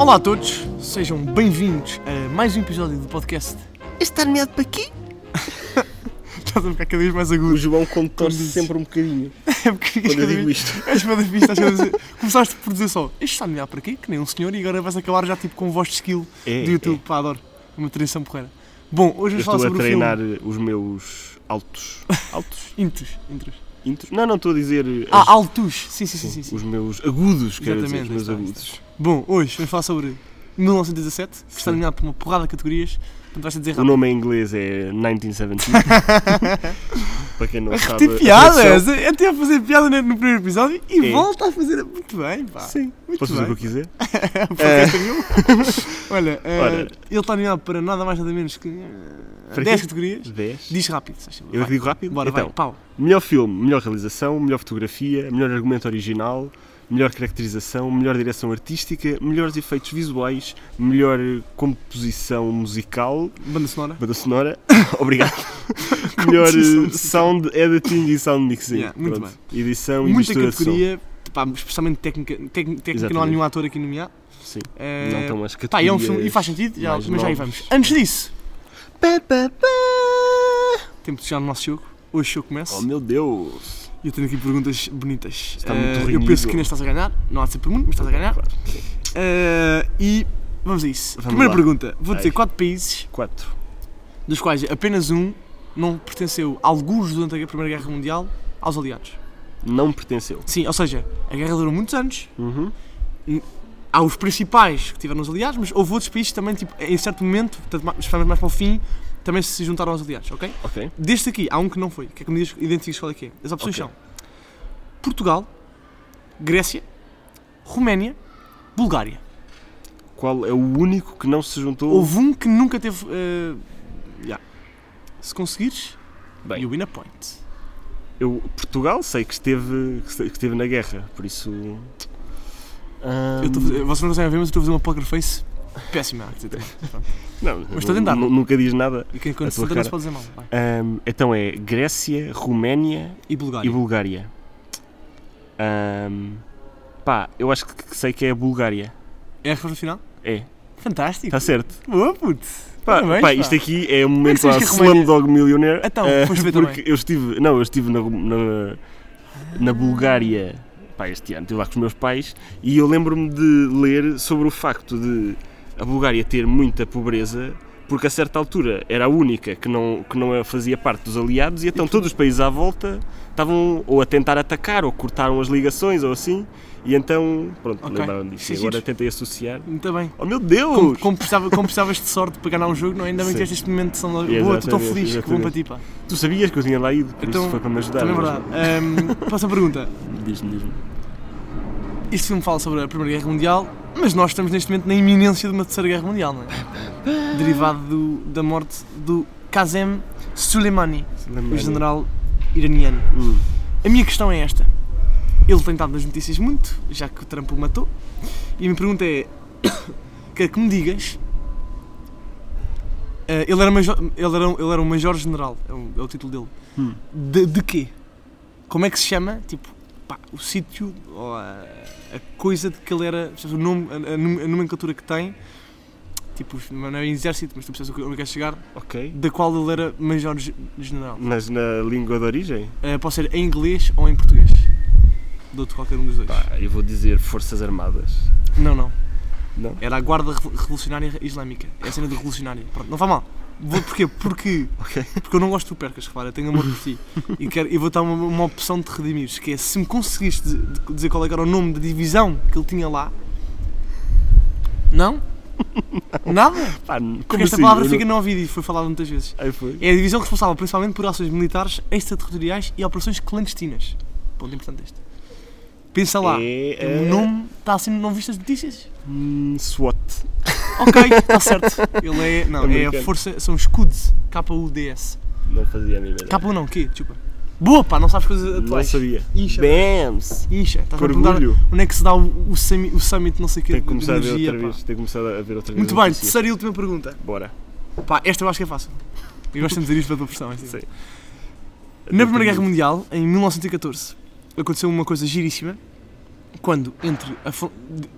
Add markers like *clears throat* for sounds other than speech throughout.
Olá a todos, sejam bem-vindos a mais um episódio do podcast. Este está nomeado para quê? Estás a ficar cada vez mais O agudo. João contorce sempre um bocadinho *laughs* É porque quando eu digo isto. *laughs* És a Começaste por dizer só, isto está nomeado para quê? Que nem um senhor e agora vais acabar já tipo com voz de skill É, do YouTube. é. Pá, adoro. Uma tradição porreira. Bom, hoje vamos falar estou a sobre treinar o filme. os meus altos. *laughs* Altos? Intros. Intros. Intros? Não, não, estou a dizer. Ah, as- altos. Sim, sim, sim. sim, sim. Os meus agudos, quero dizer, Exatamente, os meus agudos. Bom, hoje vamos falar sobre 1917, que está nomeado por uma porrada de categorias. Portanto, vais-te dizer O rápido. nome em inglês é 1917. *laughs* para quem não sabe. a piadas! tradução- Até a fazer piada no no primeiro episódio e É. volta a fazer. Muito bem, pá. Sim, Muito posso fazer o que eu quiser. *laughs* Podcast nenhum. *laughs* Olha, eh, Ora. ele está nomeado para nada mais nada menos que eh, Para 10 quê? categorias. 10. Diz rápido, se. Eu é que digo rápido? Bora, então, vai, pau. melhor filme, melhor realização, melhor fotografia, melhor argumento original, melhor caracterização, melhor direção artística, melhores efeitos visuais, melhor composição musical, Banda sonora. banda sonora, *coughs* obrigado. *laughs* melhor eh, sound editing e sound mixing. Yeah, muito Pronto. Edição e Muita categoria, pá, especialmente técnica. técnica, técnica não há nenhum ator aqui nomeado. Sim. Eh, Não estão as Pá, categorias. é um filme, e faz sentido, já, mas já aí vamos. Antes disso, Pá, pá, pá. temos de chegar no nosso jogo. Hoje o jogo começa. Oh meu Deus! E eu tenho aqui perguntas bonitas. Está muito eu renhido. penso que ainda estás a ganhar. Não há de ser por muito, mas estás a ganhar. Eh, e vamos a isso. Vamos Primeira lá. pergunta. Vou dizer Ai. quatro países, Quatro. dos quais apenas um não pertenceu, alguns durante a Primeira Guerra Mundial, aos aliados. Não pertenceu. Sim, ou seja, a guerra durou muitos anos. Uhum. Há os principais que tiveram nos aliados, mas houve outros países que também, tipo, em certo momento, portanto, mais para o fim, também se juntaram aos aliados, ok? Ok. Deste aqui, há um que não foi. Que é que me diz, identificas qual é que é? As opções Ok. são Portugal, Grécia, Roménia, Bulgária. Qual é o único que não se juntou? Houve um que nunca teve. eh, yeah. Se conseguires, Bem, you win a point. eu, Portugal sei que esteve, que esteve na guerra, por isso. Eu estou a fazer- vocês não conseguem ver, mas eu estou a fazer uma poker face péssima. Pronto. *laughs* Não, Mas estou a tentar. nu- Nunca diz nada. E quem quando se tua tenta não se pode dizer mal. Ahm, então é Grécia, Roménia E Bulgária. e Bulgária. Ahm, pá, eu acho que sei que é a Bulgária. É a resposta final? É, Fantástico. está certo. Boa, puto. Pá, Parabéns, pá, pá. isto aqui é um é momento que é? Slumdog Millionaire. Então, ah, foste ver porque também. eu estive, não, eu estive na, na, na Bulgária pá, este ano, estive lá com os meus pais e eu lembro-me de ler sobre o facto de a Bulgária ter muita pobreza porque a certa altura era a única que não, que não fazia parte dos aliados e então todos os países à volta estavam ou a tentar atacar ou cortaram as ligações ou assim e então, pronto, Ok. lembraram disso. Sim, agora tentei associar. Muito bem. Oh meu Deus! Como, como, precisava, como precisavas de sorte para ganhar um jogo, não é? Ainda bem que este momento de São Boa, estou tão Exatamente, feliz, que bom para ti, pá. Tu sabias que eu tinha lá ido, por Então, isso foi para me ajudar. Também é verdade. *laughs* Ahm, próxima pergunta. Diz-me, diz-me. Este filme fala sobre a Primeira Guerra Mundial, mas nós estamos neste momento na iminência de uma Terceira Guerra Mundial, não é? *laughs* Derivado do- da morte do Qasem Soleimani, o general iraniano. Hum. A minha questão é esta. Ele tem estado nas notícias muito, já que o Trump o matou. E a minha pergunta é: *coughs* quero que me digas. eh, ele, era major, ele, era, um- ele era um major-general, é, o- é o título dele. Hum. De, de quê? Como é que se chama? Tipo, pá, o sítio, ou a, a coisa de que ele era. O nome, a, a a nomenclatura que tem. Tipo, não é exército, mas tu percebes onde eu quero chegar. Ok. Da qual ele era major-general. Mas na língua de origem? Eh, pode ser em inglês ou em português. Dou-te qualquer um dos dois. Pá, eu vou dizer Forças Armadas. Não, não. Não? Era a Guarda Revo- Revolucionária Islâmica. É a cena de revolucionária. Pronto, não faz mal. Vou, porquê? Porque, *laughs* Ok. porque eu não gosto que tu percas, repara, eu tenho amor por ti. E, quero, e vou dar uma, uma opção de te redimires, que é se me conseguiste de- de dizer qual é era o nome da divisão que ele tinha lá. Não? *laughs* Nada? Pá, como Porque esta assim? palavra Eu fica não- no ouvido e foi falada muitas vezes. Aí foi. É a divisão responsável principalmente por ações militares extraterritoriais e operações clandestinas. Ponto importante este. Pensa lá. É, O eh, nome está assim, não viste as notícias? hum, SWAT. Ok, está certo. Ele é. Não, é a Americano. força. São os SCUDS. K-U-D-S. Não fazia a mínima ideia. K-U não, quê? Desculpa. Boa, pá, não sabes coisas Não atuais. sabia. Incha. BAMS! Incha. Estás a Que perguntar onde é que se dá o, o, summit, o summit, não sei o quê, Tenho que de começar a ver energia, outra pá. vez. Tenho que começar a ver outra vez. Muito a bem, notícia. terceira e última pergunta. Bora. Pá, esta eu acho que é fácil. Eu gosto de dizer isto para a tua pressão. é assim. Sim. Na Primeira Guerra Mundial, em 1914, aconteceu uma coisa giríssima, quando entre a,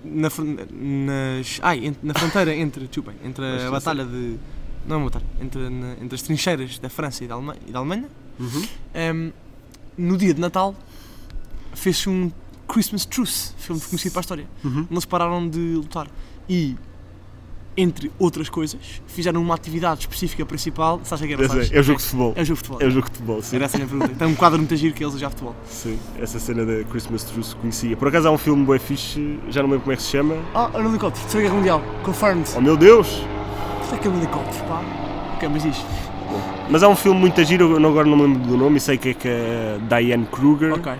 na, nas, ai, na fronteira entre, desculpem, entre a batalha de. Não é uma batalha, entre, na- entre as trincheiras da França e da, Alema- e da Alemanha, Uhum. Ehm, no dia de Natal fez-se um Christmas Truce, filme conhecido para a história. Uhum. Não se pararam de lutar. E, entre outras coisas, fizeram uma atividade específica principal. Sabes o que era? Pois é, sabes? é o jogo de futebol. É o jogo de futebol. É o jogo de futebol, sim. Era essa a minha pergunta. Tem um quadro muito giro que eles já futebol. Sim, essa cena da Christmas Truce conhecia. Por acaso há um filme bué fixe, já não lembro como é que se chama. Ah, era um helicóptero. Terceira Guerra Mundial. Confirmed. Oh meu Deus! Isto é aquele helicóptero, pá. Ok, mas diz. Mas há um filme muito giro, eu agora não me lembro do nome, e sei que é que a Diane Kruger, Ok.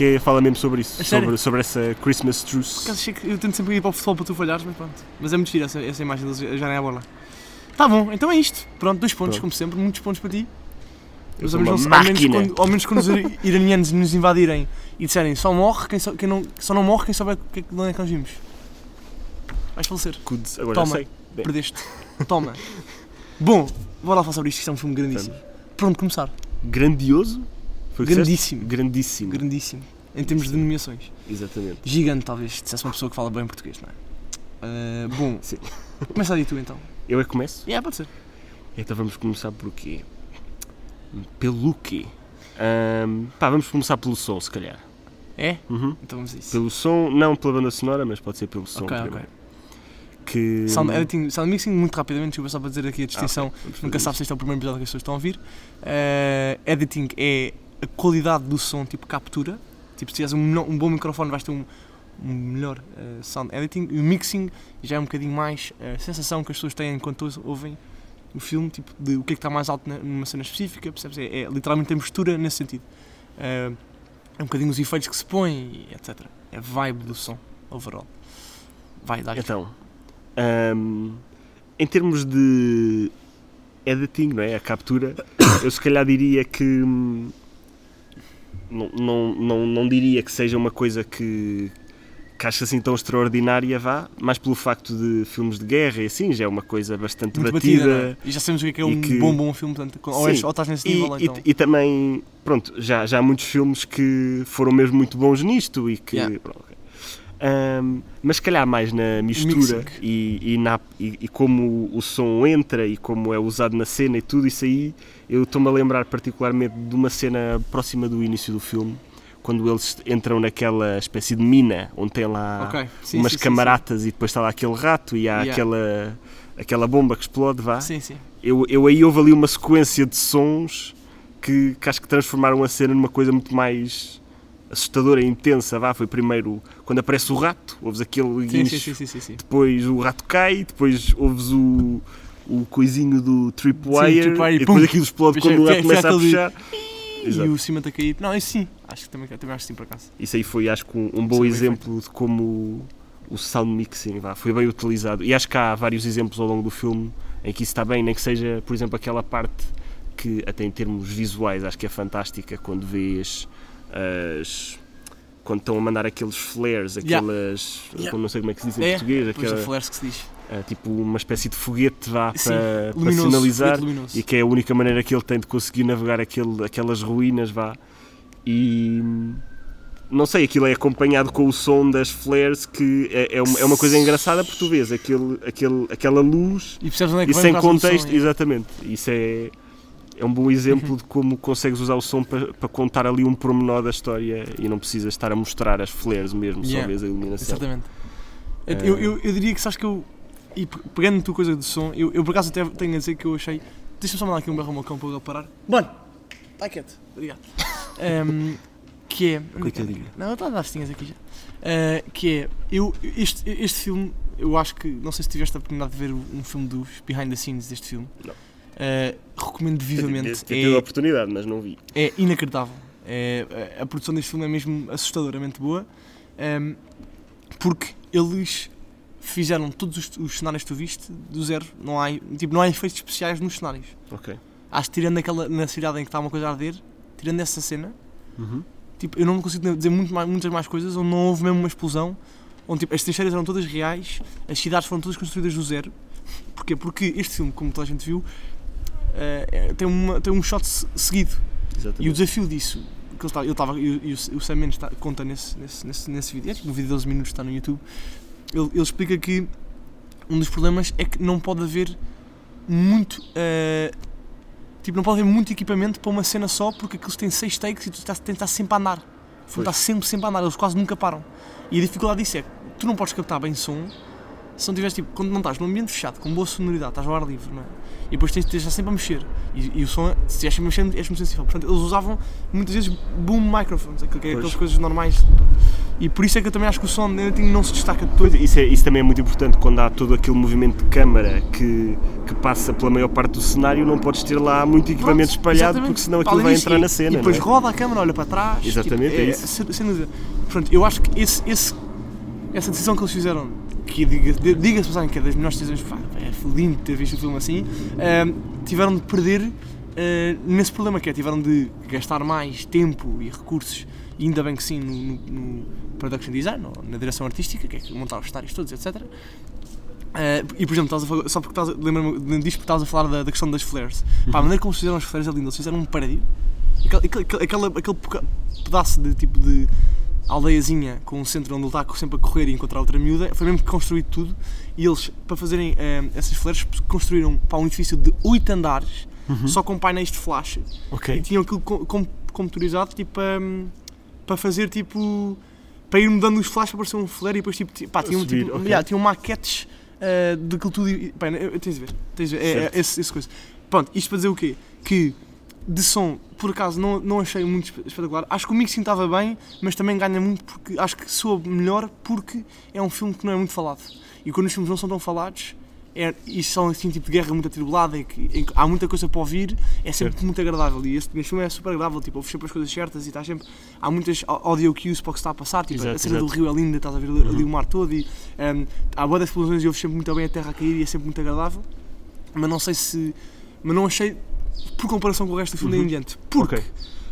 Que fala mesmo sobre isso, sobre, sobre essa Christmas Truce. que eu tento sempre ir para o futebol para tu falhares, mas pronto. Mas é muito giro essa, essa imagem deles já nem a bola. Tá bom, então é isto. Pronto, dois pontos, Pronto. como sempre, muitos pontos para ti. Mas ao menos, ao, menos quando, ao menos quando os ira- *laughs* iranianos nos invadirem e disserem só morre quem, só, quem não, só não morre quem souber o que é que- de onde é que nós vimos. Vais falecer. Cudes, agora Toma. sei. Bem, Perdeste. Toma. *laughs* Bom, bora lá falar sobre isto, isto é um filme grandíssimo. Pronto, começar. grandioso? Foi Grandíssimo. Grandíssimo. Grandíssimo. Em termos de nomeações. Exatamente. Gigante, talvez, se dissesse uma pessoa que fala bem português, não é? Ah, bom, Sim. começa aí tu então. Eu é que começo? É, pode ser. Então vamos começar por quê? Pelo quê? Ahm, pá, vamos começar pelo som, se calhar. É? Uhum. Então vamos isso. Pelo som, não pela banda sonora, mas pode ser pelo som Ok, ok. primeiro. Que... Sound editing, sound mixing, muito rapidamente, desculpa só para dizer aqui a Ah, distinção. ok, vamos Nunca fazer sabe se este é o primeiro episódio que as pessoas estão a ouvir. Eh, editing é a qualidade do som, tipo captura. Tipo, se tiveres um, um bom microfone, vais ter um, um melhor eh, sound editing. E o mixing já é um bocadinho mais a sensação que as pessoas têm enquanto ouvem o filme, tipo, de o que é que está mais alto numa cena específica, percebes? É, é literalmente a mistura nesse sentido. Eh, é um bocadinho os efeitos que se põem, etc. É a vibe do som, overall. Vai, Então, ahm, em termos de editing, não é? A captura, eu se calhar diria que hum, não, não, não, não diria que seja uma coisa que, que acho assim tão extraordinária, vá, mas pelo facto de filmes de guerra e assim, já é uma coisa bastante muito batida. batida, é? E já sabemos o que é, que é um que- bom bom filme, portanto, ou, és, ou estás nesse E, nível, e- então. e também, pronto, já, já há muitos filmes que foram mesmo muito bons nisto e que. Yeah. pronto, ok. Ahm, mas se calhar mais na mistura e, e, na, e, e como o som entra e como é usado na cena e tudo isso aí, eu estou-me a lembrar particularmente de uma cena próxima do início do filme, quando eles entram naquela espécie de mina onde tem lá Ok, sim, umas sim, sim, camaratas e depois está lá aquele rato e há Yeah. aquela, aquela bomba que explode, vá Sim, sim. eu, eu aí houve ali uma sequência de sons que, que acho que transformaram a cena numa coisa muito mais assustadora e intensa. Vá, foi primeiro quando aparece o rato, ouves aquele Sim, guincho, sim, sim, sim, sim, sim. depois o rato cai, depois ouves o, o coisinho do tripwire, tripwire, e depois aquilo explode quando o é- rato fica começa a puxar. E o cimento a cair. Não, isso sim. Acho que também, também acho que sim, por acaso. Isso aí foi, acho que, um, um bom é exemplo de como o sound mixing vá, foi bem utilizado. E acho que há vários exemplos ao longo do filme em que isso está bem, nem que seja, por exemplo, aquela parte que, até em termos visuais, acho que é fantástica quando vês as. Quando estão a mandar aqueles flares, Yeah. aquelas. Yeah. Não sei como é que se diz em É, português, aquela, flares que se diz. Ah, tipo uma espécie de foguete vá, Sim, para, para sinalizar e que é a única maneira que ele tem de conseguir navegar aquele, aquelas ruínas, vá. E não sei, aquilo é acompanhado com o som das flares, que é, é, uma, é uma coisa engraçada porque tu vês aquele, aquele, aquela luz E é e sem contexto, som, é. exatamente. Isso é, é um bom exemplo de como consegues usar o som para, para contar ali um pormenor da história e não precisas estar a mostrar as flares mesmo, só Yeah. vês a iluminação. Exatamente. Eh, Eu, eu, eu diria que sabes que eu. E pe- pegando na tua coisa de som, eu, eu por acaso até tenho a dizer que eu achei. Deixa-me só mandar aqui um berro ao meu cão para ele parar. Mano! Está quieto. Obrigado. *laughs* Que é. é que é? Coitadinho. Não, está a dar tinhas aqui já. Eh, que é. Eu, este, este filme, eu acho que. Não sei se tiveste a oportunidade de ver um filme dos behind the scenes deste filme. Não. Eh, recomendo vivamente. Tive a É, oportunidade, mas não vi. é inacreditável. É, a produção deste filme é mesmo assustadoramente boa, ehm, porque eles fizeram todos os, os cenários que tu viste do zero. Não há, tipo, não há efeitos especiais nos cenários. Ok. Acho que tirando aquela na cidade em que está uma coisa a arder, tirando essa cena, Uhum. tipo, eu não consigo dizer muito mais- muitas mais coisas onde não houve mesmo uma explosão, onde tipo, as trincheiras eram todas reais, as cidades foram todas construídas do zero. Porquê? Porque este filme, como toda a gente viu, é- tem, uma, tem um shot se- seguido. Exatamente. E o desafio disso, que ele estava, ele estava e, o Sam Mendes está- conta nesse, nesse, nesse, nesse vídeo, é tipo um vídeo de 12 minutos, está no YouTube, ele, ele explica que um dos problemas é que não pode haver muito. eh, tipo, não pode haver muito equipamento para uma cena só, porque aqueles têm 6 takes e tu estás, tens de estar sempre a andar. O filme Pois. está sempre, sempre a andar, eles quase nunca param. E a dificuldade disso é que tu não podes captar bem som se não tiveres, tipo, quando não estás num ambiente fechado, com boa sonoridade, estás ao ar livre, não é? E depois tens de estar sempre a mexer. E, e o som, se estiveres a mexer, és muito sensível. Portanto, eles usavam muitas vezes boom microphones, aquilo que é aquelas coisas normais. E por isso é que eu também acho que o som não se destaca de todo. Isso, é, isso também é muito importante quando há todo aquele movimento de câmara que, que passa pela maior parte do cenário, não podes ter lá muito equipamento Pronto, espalhado exatamente. porque senão aquilo vai disso, entrar e- na cena. E depois é? roda a câmera, olha para trás. Exatamente, tipo, é isso. sem dúvida. Portanto, eu acho que esse, esse, essa decisão que eles fizeram, que diga- diga-se passagem que é das melhores decisões, pá, é lindo ter visto o filme assim, ehm, tiveram de perder eh, nesse problema que é, tiveram de gastar mais tempo e recursos, e ainda bem que sim, no, no- no production design, ou na direção artística, que é montar os cenários todos, etc. Eh, e por exemplo, a só porque estás a, lembra-me disto porque estás a falar da, da questão das flares. Pá, a maneira como se fizeram as flares é linda, eles fizeram um prédio, aquele, aquele, aquele, aquele pedaço de tipo de aldeiazinha com um centro onde ele está sempre a correr e encontrar outra miúda, foi mesmo construído tudo e eles, para fazerem eh, essas flares, construíram para um edifício de 8 andares, só com painéis de flash e Ok. tinham aquilo com- com- computadorizado tipo para, para fazer tipo para ir mudando os flashes para parecer um flare e depois tipo, ti- pá, tinham, subir, tipo, ok. yeah, tinham maquetes uh, daquilo tudo e, pá, tens de ver, tens de ver, é, é, esse, esse coisa pronto, isto para dizer o quê? que de som, por acaso não, não achei muito espe- espetacular acho que o mixing estava bem, mas também ganha muito porque acho que soa melhor porque é um filme que não é muito falado e quando os filmes não são tão falados é, e são assim tipo de guerra muito atribulada em que, em que há muita coisa para ouvir é sempre Certo. muito agradável e este, este filme é super agradável tipo, ouves sempre as coisas certas e estás sempre há muitas au- audio cues para o que está a passar tipo, a Exato, cena do. Uhum. rio é linda, estás a ver ali, ali o mar todo e um, há boas explosões e ouves sempre muito bem a terra a cair e é sempre muito agradável mas não sei se mas não achei por comparação com o resto do filme Uhum. em diante porque Ok.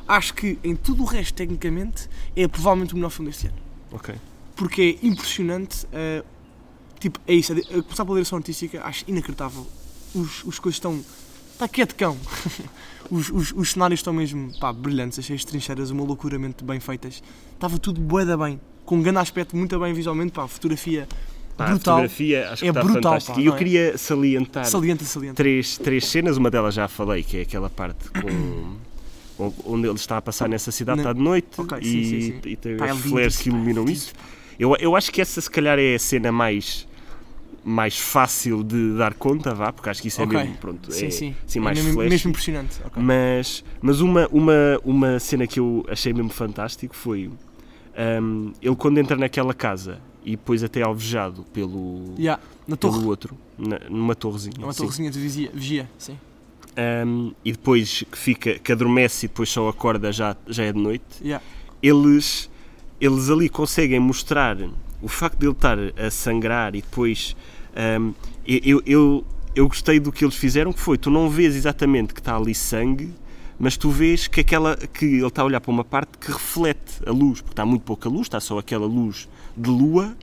acho que em tudo o resto tecnicamente é provavelmente o melhor filme deste ano Ok. porque é impressionante. uh, tipo, é isso. A, a começar pela direção artística, acho inacreditável. Os, os coisas estão. Está quieto, cão. *laughs* os, os, os cenários estão mesmo pá, brilhantes, achei as trincheiras uma loucuramente bem feitas. Estava tudo bué bem, com um grande aspecto, muito bem visualmente. Pá, fotografia Pá, a brutal. fotografia acho que É está brutal, fantástica. pá, e eu é? queria salientar Saliente, saliente. três, três cenas, uma delas já falei, que é aquela parte com. Onde ele está a passar nessa cidade, está de noite Ok, e, sim, sim, sim. e tem Pá, é os lindo flares que pá, iluminam é isso. Eu, eu acho que essa, se calhar, é a cena mais, mais fácil de dar conta, vá, porque acho que isso é Ok. mesmo, pronto, Sim, é, sim. assim, É mais mesmo, flash. mesmo impressionante. ok. Mas, mas uma, uma, uma cena que eu achei mesmo fantástico foi hum, ele quando entra naquela casa e depois até alvejado pelo, Yeah, na pelo torre. outro, na- numa torrezinha. É uma sim. torrezinha de vigia, vigia sim. Um, e depois que fica que adormece e depois só acorda já, já é de noite, Yeah. eles, eles ali conseguem mostrar o facto de ele estar a sangrar e depois um, eu, eu, eu gostei do que eles fizeram, que foi, tu não vês exatamente que está ali sangue, mas tu vês que, aquela, que ele está a olhar para uma parte que reflete a luz, porque está muito pouca luz, está só aquela luz de lua,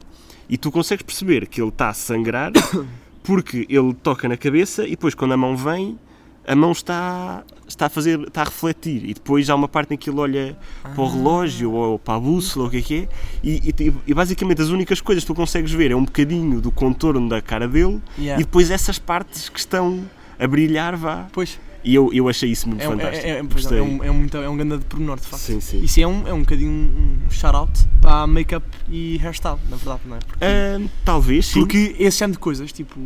e tu consegues perceber que ele está a sangrar *coughs* porque ele toca na cabeça e depois quando a mão vem a mão está, está a fazer, está a refletir. E depois há uma parte em que ele olha para o relógio ou para a bússola ou o que é que é e, e- e basicamente as únicas coisas que tu consegues ver é um bocadinho do contorno da cara dele Yeah. e depois essas partes que estão a brilhar vá. Pois, e eu, eu achei isso muito é, um- é, fantástico é, é, Gostei. é um, é, um, é um grande pormenor, de facto. sim, sim. Isso é um, é um bocadinho um, um shout-out para make-up e hairstyle, na verdade, não é? Porque, Ah, talvez sim porque esse género de coisas, tipo,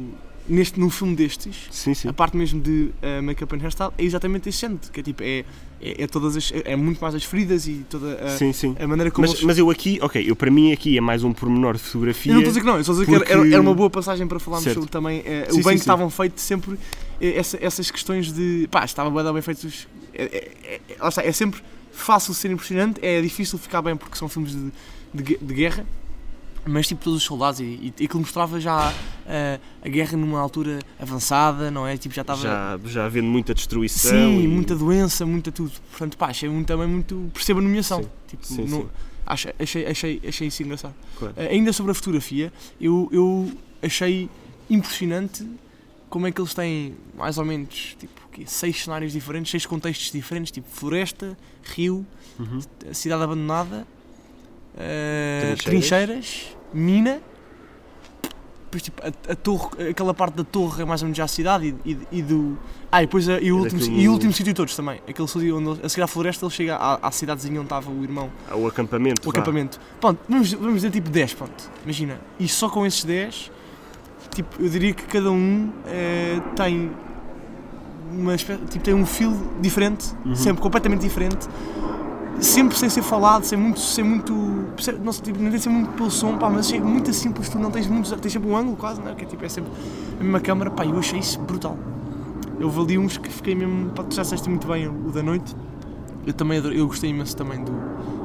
neste, num filme destes, sim, sim. a parte mesmo de uh, make-up and hairstyle é exatamente esse género, que é tipo, é, é, é todas as, é, é muito mais as feridas e toda a, sim, sim. a maneira como Mas, eles... mas eu aqui, ok, eu para mim aqui é mais um pormenor de fotografia Eu não estou a dizer que não, eu estou a dizer que era- era, porque- uma boa passagem para falarmos Certo. sobre também Sim, o bem que estavam feitos sempre, essa- essas questões de. pá, estava bem, bem feitos. É, é, é, está, é sempre fácil ser impressionante, é difícil ficar bem porque são filmes de, de, de guerra, mas tipo todos os soldados, e, e, e aquilo mostrava já eh, a guerra numa altura avançada, não é? Tipo, já estava. já, já havendo muita destruição Sim, e- muita doença, muita tudo. Portanto, pá, achei muito, também muito. percebo a nomeação. Sim, Tipo, sim, não- sim. acho- achei, achei, achei isso engraçado. Claro. Eh, ainda sobre a fotografia, eu, eu achei impressionante como é que eles têm mais ou menos tipo, quê? seis cenários diferentes, seis contextos diferentes, tipo floresta, rio, Uhum. cidade abandonada, eh, Trincheiras. trincheiras, mina. Depois, tipo, a, a torre, aquela parte da torre é mais ou menos já a cidade e, e- e do. Ah, e depois a- e o, último, daquele- e o último sítio de todos também. Aquele sítio onde ele- a seguir à floresta ele chega à, à cidadezinha onde estava o irmão, Ah, O acampamento. o vá. acampamento. Pronto, vamos, vamos dizer tipo 10, pronto. Imagina. E só com esses 10, tipo, eu diria que cada um eh, tem. Uma espé- tipo, tem um feel diferente, Uhum. sempre completamente diferente, sempre sem ser falado, sem muito. Sem muito não sei, tipo, nem tem ser muito pelo som, pá, mas é muito simples, tu não tens muitos. Tens sempre um ângulo quase, não é? Que é, tipo, é sempre a mesma câmara, pá, eu achei isso brutal. Eu ali uns que fiquei mesmo. Pá, tu já disseste muito bem o, da noite. Eu também adorei, eu gostei imenso também do.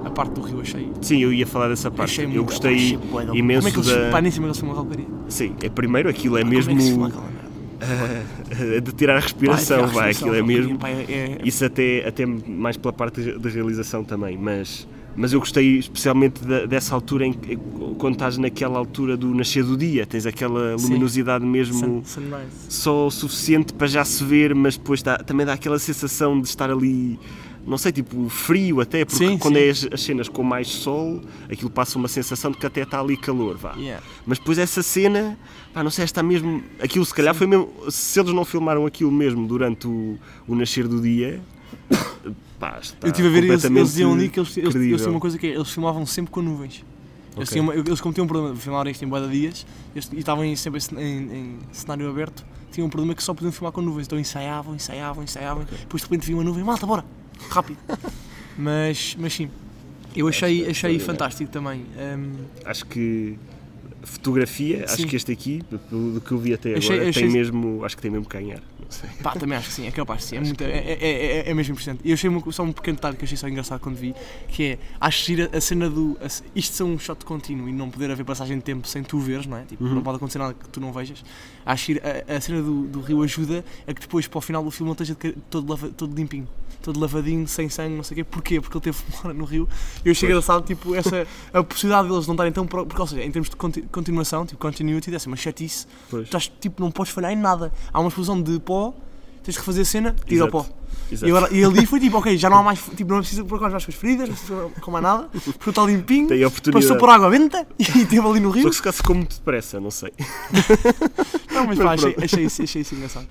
A parte do rio, achei. Sim, eu ia falar dessa parte. achei eu muito- gostei achei bué da- imenso Como é que eles, da. pá, nem sei como é eles filmam. Sim, é primeiro aquilo, é Como é que se mesmo *laughs* ah, de tirar a respiração, Pá, vai, aquilo é mesmo. pá, é- é- Isso até, até mais pela parte da realização também, mas, mas eu gostei especialmente da- dessa altura em que quando estás naquela altura do nascer do dia, tens aquela Sim. luminosidade mesmo Sun- só o suficiente para já se ver, mas depois dá- também dá aquela sensação de estar ali, não sei, tipo frio até, porque Sim, quando sim. é as, as cenas com mais sol, aquilo passa uma sensação de que até está ali calor, vá. Yeah. Mas depois essa cena, pá, não sei, está mesmo. Aquilo se calhar foi mesmo. Se eles não filmaram aquilo mesmo durante o, o nascer do dia, *coughs* pá, está Eu estive a ver, eles, eles diziam ali que eles, eles, eles tinham uma coisa que é, eles filmavam sempre com nuvens. Eles, Ok. tinham uma- eles como tinham um problema de filmar isto em boa dias eles- e estavam em- sempre em, em cenário aberto, tinham um problema que só podiam filmar com nuvens. Então ensaiavam, ensaiavam, ensaiavam. Depois de repente vinha uma nuvem, malta, bora, rápido. mas, mas sim, eu achei, achei fantástico também. Hum, Acho que. Fotografia, Sim. acho que este aqui, do que eu vi até agora, Achei- achei- tem mesmo. Acho que tem mesmo que ganhar. Não. Pá, também acho que sim, é capaz de sim. É, muito, é, é, é, é mesmo impressionante. E eu achei uma- só um pequeno detalhe que achei só engraçado quando vi, que é, acho gira a cena do. a- isto ser um shot contínuo e não poder haver passagem de tempo sem tu veres, não é? Tipo, Uhum. não pode acontecer nada que tu não vejas. Acho gira, a, a cena do, do rio ajuda a que depois, para o final do filme, ele esteja de todo, lava- todo limpinho. Todo lavadinho, sem sangue, não sei o quê. Porquê? Porque ele teve *laughs* fumar no rio. E eu achei engraçado, tipo, essa, a possibilidade deles não estarem tão. pro- Porque, ou seja, em termos de continuação, tipo, continuity, deve ser uma chatice Pois. estás, tipo, não podes falhar em nada. Há uma explosão de pó, tens de refazer a cena, tira o Exato. pó. Exato. E, agora, e ali foi tipo, ok, já não há mais, *laughs* tipo, não é preciso pôr com as feridas, não precisa com mais nada, porque está limpinho, Tem oportunidade. passou por água benta *laughs* e esteve ali no Só rio. que se calhar ficou muito depressa, não sei. *laughs* Não, mas Mas pá, achei, pronto. achei, isso, achei isso engraçado.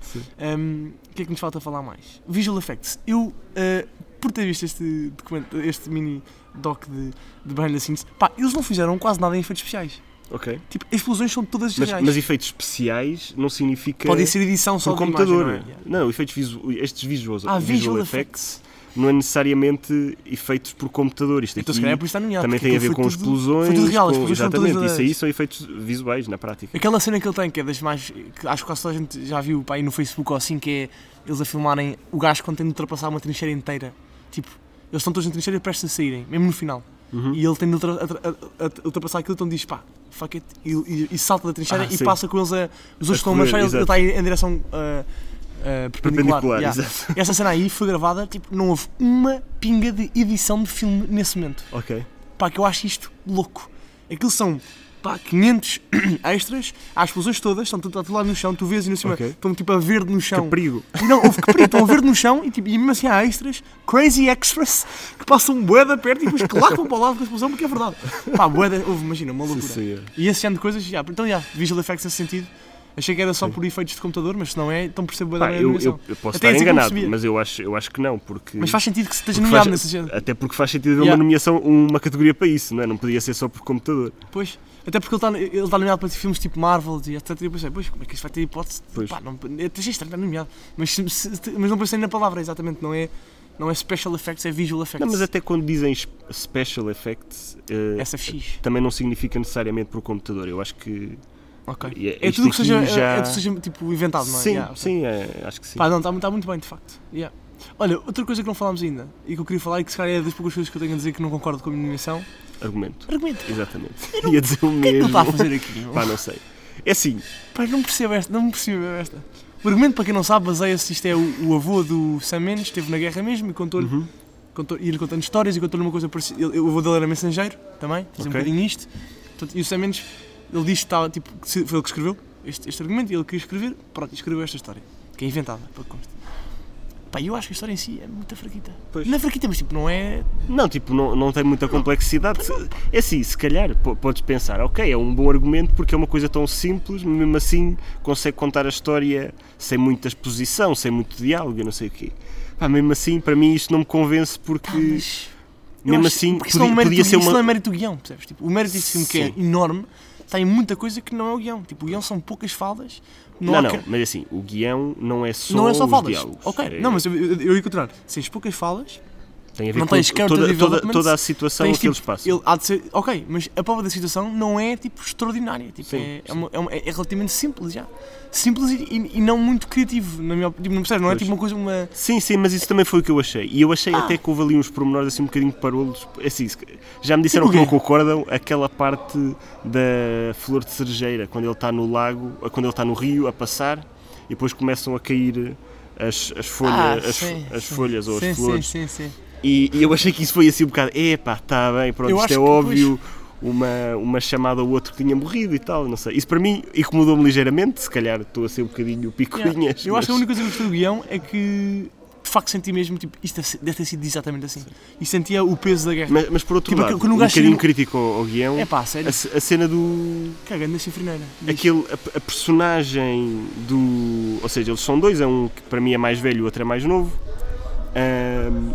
Um, O que é que nos falta falar mais? Visual Effects. Eu, uh, por ter visto este, documento, este mini doc de, de behind the scenes, pá, eles não fizeram quase nada em efeitos especiais. Ok. Tipo, as explosões são todas Mas, reais. mas efeitos especiais não significa. Podem ser edição só por computador. imagem, não é? Não, efeitos visu... estes visuals, Ah, visual, visual effects, não é necessariamente efeitos por computador. Isto Então, aqui se calhar é por isso está nomeado. também tem a ver com tudo- explosões. Foi tudo real, com- explosões foram todas Exatamente, isso aí são efeitos visuais na prática. Aquela cena que ele tem, que é das mais. que acho que quase toda a gente já viu pá, aí no Facebook ou assim, que é eles a filmarem o gajo quando tem de ultrapassar uma trincheira inteira. Tipo, eles estão todos na trincheira prestes a saírem, mesmo no final. Uhum. E ele tem de ultra- a- a- a- ultrapassar aquilo, então diz pá, fuck it, e, e- e salta da trincheira Ah, e sim. passa com eles a. Os outros estão a marchar e ele está em, em direção ah, ah, perpendicular. Perpendicular, Yeah. essa cena aí foi gravada, tipo, não houve uma pinga de edição de filme nesse momento. Ok. Pá, que eu acho isto louco. Aquilo são pá, 500 *clears throat* extras, há explosões todas, estão tudo, está tudo lá no chão, tu vês e no cima Ok. estão tipo a verde no Que chão. perigo. E não, houve que perigo, estão a verde no chão e, tipo, e mesmo assim há extras, crazy extras, que passam bué perto e depois clacam para o lado com a explosão porque é verdade. Pá, bué da- houve, imagina, uma Sim, loucura. senhor. E esse ano de coisas, já, então já, visual effects nesse sentido. Achei que era só por efeitos de computador, mas se não é, então percebo Pá, a eu, eu, eu posso Até estar assim enganado, mas eu acho, eu acho que não, porque. Mas faz sentido que se esteja nomeado nesse género. Até porque faz sentido haver Yeah. uma nomeação, uma categoria para isso, não é? Não podia ser só por computador. Pois, até porque ele está ele tá nomeado para filmes tipo Marvel e etc. E eu pensei, pois, como é que isto vai ter hipótese? Pois. Pá, não, é estranho estar nomeado. Mas, se- se- mas não pensei na palavra, exatamente, não é, não é special effects, é visual effects. Não, mas até quando dizem special effects, eh, SFX. também não significa necessariamente por computador. Eu acho que. Ok. É isto tudo que seja, já- é tudo que seja tipo inventado, não é? Sim, Yeah, sim, é, acho que sim. Pá, não, está tá muito bem, de facto. Yeah. Olha, outra coisa que não falámos ainda e que eu queria falar e que se calhar é das poucas coisas que eu tenho a dizer que não concordo com a minha nomeação. Argumento. Argumento. Exatamente. Ia dizer o O que é que ele mesmo. está a fazer aqui? Pá, não sei. É assim, Pá, não percebo esta, não percebo esta. O argumento, para quem não sabe, baseia-se, isto é o, o avô do Sam Mendes, esteve na guerra mesmo e contou-lhe uhum, contou, ia-lhe contando histórias e contou-lhe uma coisa parecida. Ele- O avô dele era mensageiro também, fazia um Ok. bocadinho isto. Portanto, e o Sam Mendes, ele diz que estava, tipo, que foi ele que escreveu, este, este argumento e ele queria escrever, pronto, e escreveu esta história, que é inventada, para que conste. Pá, eu acho que a história em si é muito fraquita. Pois. Não é fraquita, mas tipo, não é. Não, tipo, não, não tem muita complexidade. É assim, se calhar po- podes pensar, ok, é um bom argumento porque é uma coisa tão simples, mas mesmo assim consegue contar a história sem muita exposição, sem muito diálogo, eu não sei o quê. Pá, mesmo assim, para mim isto não me convence porque, Pá, mas. mesmo acho- assim, porque não é podia, mérito, podia ser isso não é uma. mérito do guião, percebes? Tipo, o mérito desse filme que é enorme tem muita coisa que não é o guião. Tipo, o guião são poucas faldas. Não, Não, não, mas assim, o guião não é só, não é só os falas. diálogos. Ok, É- não, mas eu, eu, eu ia encontrar. Se tens poucas falas, tem a ver não com tens character toda, toda, development, toda a situação tens que eles tipo, passam. ele há de ser. Ok, mas a prova da situação não é tipo extraordinária. Tipo, Sim, é, é, uma- é uma- é relativamente simples já. Simples e, e- e não muito criativo, na minha opinião. Tipo, não percebes? Não é tipo uma coisa, uma. Sim, sim, mas isso também foi o que eu achei. E eu achei Ah. até que houve ali uns pormenores assim um bocadinho parolos. É Assim, já me disseram Tipo que não concordam aquela parte da flor de cerejeira, quando ele está no lago, quando ele está no rio a passar e depois começam a cair as, as folhas, Ah, as, sim, as sim. folhas ou sim, as flores. Sim, sim, sim. E, e eu achei que isso foi assim um bocado, epá, está bem, pronto, Eu isto é óbvio. Uma, uma chamada ao outro que tinha morrido e tal, não sei. Isso para mim incomodou-me ligeiramente, se calhar estou a ser um bocadinho picuinhas. Yeah. Eu acho que a mas- única coisa que gostei do guião é que de facto senti mesmo, tipo, isto deve ter sido exatamente assim. E sentia o peso da guerra. Mas, mas por outro Tipo, lado, um bocadinho crítico ao, ao guião, É pá, sério. a, a cena do. Cagando na chifrineira. Aquele, a, a personagem do. Ou seja, eles são dois, é um que para mim é mais velho e o outro é mais novo. Ahm,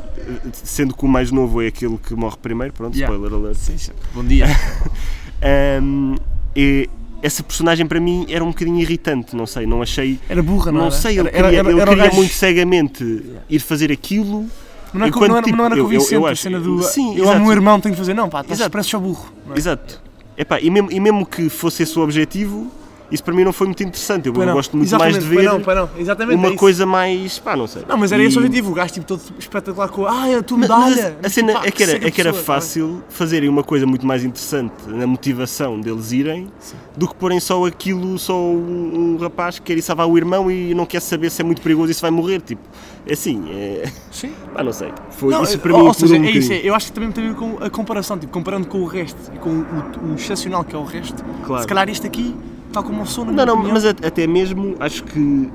sendo que o mais novo é aquele que morre primeiro, pronto, Yeah. spoiler alert. Sim, sim. Bom dia. *laughs* Ahm, e essa personagem para mim era um bocadinho irritante, não sei, não achei. Era burra, não, Não era? sei, ele era- queria, era- ele era o queria muito cegamente ir fazer aquilo. Não era, enquanto, não era, tipo, não era eu- eu- convincente eu a acho- cena do. sim, eu exato. amo o irmão, tenho que fazer. Não, pá, estás parece só burro. é? Exato. Epá, e, mesmo, e mesmo que fosse esse o objetivo, isso para mim não foi muito interessante. Eu não. gosto muito Exatamente, mais de ver não, pois não. Exatamente, é uma isso. coisa mais. pá, não sei. Não, mas era E- esse o objetivo. O gajo tipo todo espetacular com. Ah, é a tua Mas- mas medalha. a, a cena Pá, é que era, é que era pessoa, não é? fácil fazerem uma coisa muito mais interessante na motivação deles irem Sim. do que porem só aquilo, só um, um rapaz que quer ir salvar o irmão e não quer saber se é muito perigoso e se vai morrer. Tipo, é assim, é. Sim. *laughs* Pá, não sei. Foi, Não, isso para ou, mim ou seja, um é isso, é, eu acho que também tem a ver com a comparação, tipo, comparando com o resto e com o, o excepcional que é o resto, Claro. se calhar este aqui, tal como o som, Não, não, opinião, mas até mesmo acho que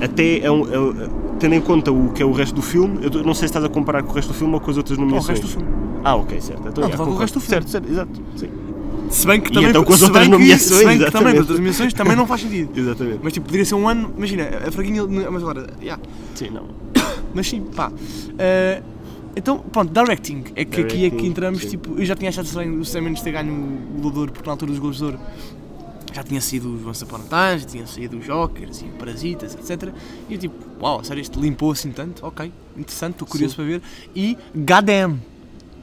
até é um, é- tendo em conta o que é o resto do filme, eu não sei se estás a comparar com o resto do filme ou com as outras Pá, o nomeações. resto do filme. Ah, ok, certo. Então, Não, estou falar com o resto do filme. Certo, certo, exato. Sim. Se bem que E também, então com as outras nomeações, se bem que também com as outras nomeações também não faz *laughs* sentido. Exatamente. Mas tipo, poderia ser um ano, imagina, a fraguinha, mas agora, yeah. Sim, não. *coughs* mas sim, pá. Eh, então, pronto, directing, é que aqui é que Directing, entramos, sim. tipo, eu já tinha achado estranho o Sam Mendes ter ganho o Globador, porque na altura dos Globos de Ouro já tinha sido os Once Upon a Time, já tinha sido os Jokers e Parasitas, etc. E eu tipo, uau, sério, isto limpou assim tanto? Ok, interessante, estou curioso Sim. para ver. E, goddamn,